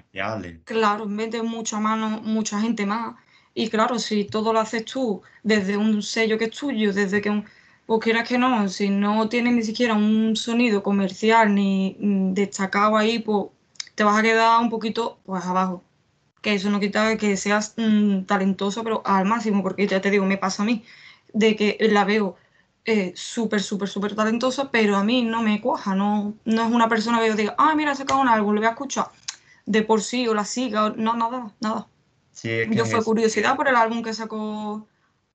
claro, meten mucha mano, mucha gente más. Y claro, si todo lo haces tú, desde un sello que es tuyo, desde que un, pues quieras que no, si no tienes ni siquiera un sonido comercial ni mm, destacado ahí, pues te vas a quedar un poquito pues abajo. Que eso no quita que seas mm, talentoso, pero al máximo, porque ya te digo, me pasa a mí, de que la veo eh, súper, súper, súper talentosa, pero a mí no me cuaja, no, no es una persona que yo diga, ay, mira, ha sacado un álbum, lo voy a escuchar de por sí o la siga, o- no, nada, nada. Sí, es que Yo fue eso, curiosidad por el álbum que sacó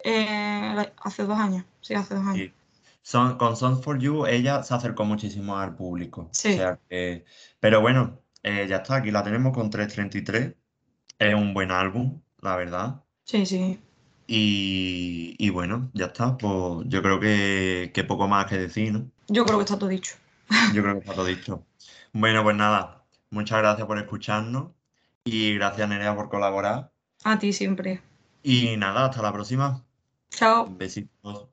eh, hace dos años, sí, hace dos años. sí. Son, con Songs for You ella se acercó muchísimo al público. O Sí, sea. Pero bueno, eh, ya está, aquí la tenemos con 333. Es un buen álbum, la verdad. sí, sí. Y, y bueno, ya está. Pues yo creo que, que poco más que decir, ¿no? Yo creo que está todo dicho. Yo creo que está todo dicho. Bueno, pues nada, muchas gracias por escucharnos y gracias Nerea por colaborar. A ti siempre. Y nada, hasta la próxima. Chao. Besitos.